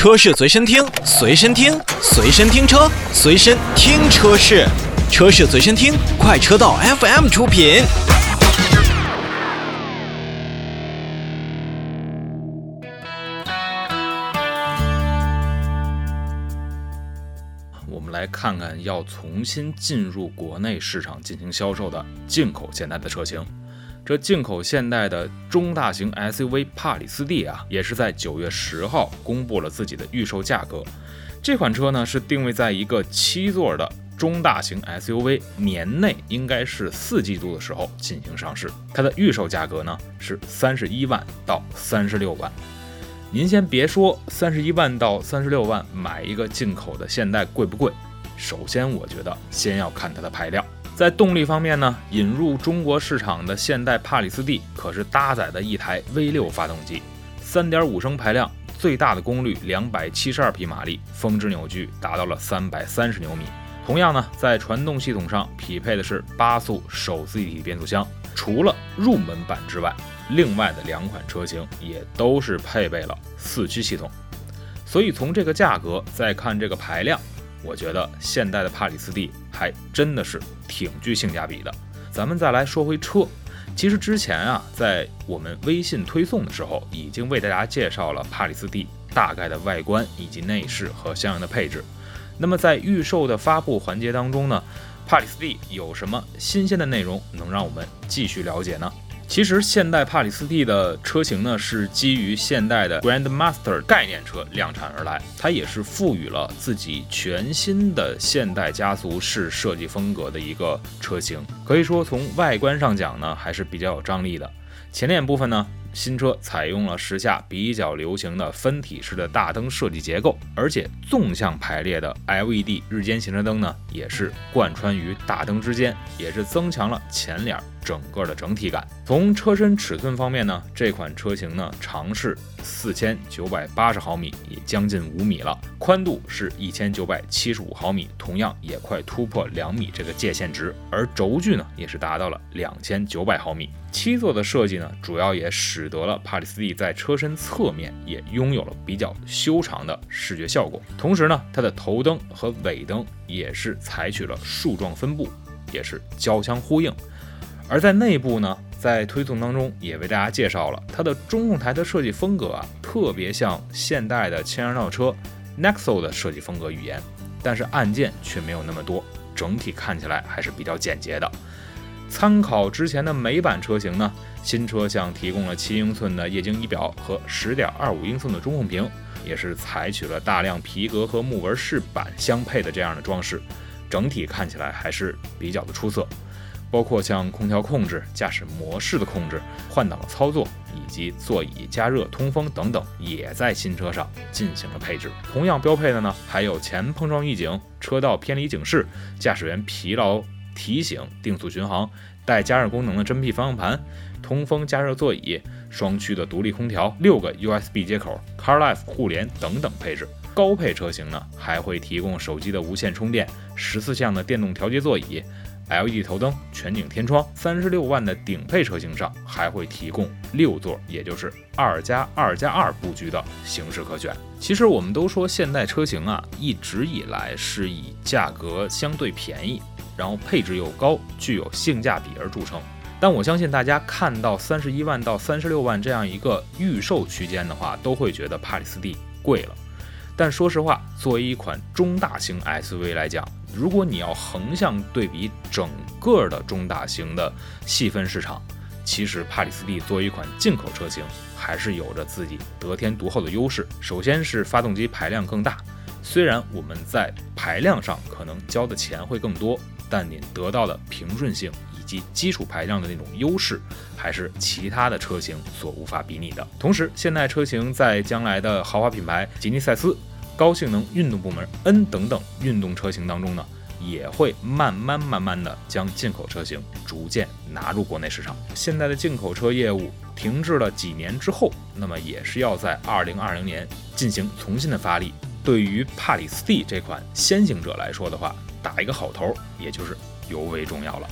车市随身听，随身听，随身听车，随身听车市，车市随身听，快车道 FM 出品。我们来看看要重新进入国内市场进行销售的进口现代的车型。这进口现代的中大型 SUV 帕里斯蒂啊，也是在九月十号公布了自己的预售价格。这款车呢是定位在一个七座的中大型 SUV，年内应该是四季度的时候进行上市。它的预售价格呢是三十一万到三十六万。您先别说三十一万到三十六万买一个进口的现代贵不贵？首先，我觉得先要看它的排量。在动力方面呢，引入中国市场的现代帕里斯蒂可是搭载的一台 V6 发动机，三点五升排量，最大的功率两百七十二匹马力，峰值扭矩达到了三百三十牛米。同样呢，在传动系统上匹配的是八速手自一体变速箱。除了入门版之外，另外的两款车型也都是配备了四驱系统，所以从这个价格再看这个排量，我觉得现代的帕里斯蒂还真的是挺具性价比的。咱们再来说回车，其实之前啊，在我们微信推送的时候，已经为大家介绍了帕里斯蒂大概的外观以及内饰和相应的配置。那么在预售的发布环节当中呢，帕里斯蒂有什么新鲜的内容能让我们继续了解呢？其实现代帕里斯蒂的车型呢，是基于现代的 Grandmaster 概念车量产而来，它也是赋予了自己全新的现代家族式设计风格的一个车型。可以说从外观上讲呢，还是比较有张力的。前脸部分呢。新车采用了时下比较流行的分体式的大灯设计结构，而且纵向排列的 LED 日间行车灯呢，也是贯穿于大灯之间，也是增强了前脸整个的整体感。从车身尺寸方面呢，这款车型呢长是四千九百八十毫米，也将近五米了；宽度是一千九百七十五毫米，同样也快突破两米这个界限值。而轴距呢，也是达到了两千九百毫米。七座的设设计呢，主要也使得了帕里斯蒂在车身侧面也拥有了比较修长的视觉效果。同时呢，它的头灯和尾灯也是采取了竖状分布，也是交相呼应。而在内部呢，在推送当中也为大家介绍了它的中控台的设计风格啊，特别像现代的轻燃料车 Nexo 的设计风格语言，但是按键却没有那么多，整体看起来还是比较简洁的。参考之前的美版车型呢，新车像提供了七英寸的液晶仪表和十点二五英寸的中控屏，也是采取了大量皮革和木纹饰板相配的这样的装饰，整体看起来还是比较的出色。包括像空调控制、驾驶模式的控制、换挡的操作以及座椅加热、通风等等，也在新车上进行了配置。同样标配的呢，还有前碰撞预警、车道偏离警示、驾驶员疲劳。提醒、定速巡航、带加热功能的真皮方向盘、通风加热座椅、双区的独立空调、六个 USB 接口、CarLife 互联等等配置。高配车型呢还会提供手机的无线充电、十四项的电动调节座椅、LED 头灯、全景天窗。三十六万的顶配车型上还会提供六座，也就是二加二加二布局的形式可选。其实我们都说现代车型啊，一直以来是以价格相对便宜。然后配置又高，具有性价比而著称。但我相信大家看到三十一万到三十六万这样一个预售区间的话，都会觉得帕里斯蒂贵了。但说实话，作为一款中大型 SUV 来讲，如果你要横向对比整个的中大型的细分市场，其实帕里斯蒂作为一款进口车型，还是有着自己得天独厚的优势。首先是发动机排量更大，虽然我们在排量上可能交的钱会更多。但您得到的平顺性以及基础排量的那种优势，还是其他的车型所无法比拟的。同时，现代车型在将来的豪华品牌吉尼赛斯、高性能运动部门 N 等等运动车型当中呢，也会慢慢慢慢的将进口车型逐渐纳入国内市场。现在的进口车业务停滞了几年之后，那么也是要在二零二零年进行重新的发力。对于帕里斯蒂这款先行者来说的话，打一个好头，也就是尤为重要了。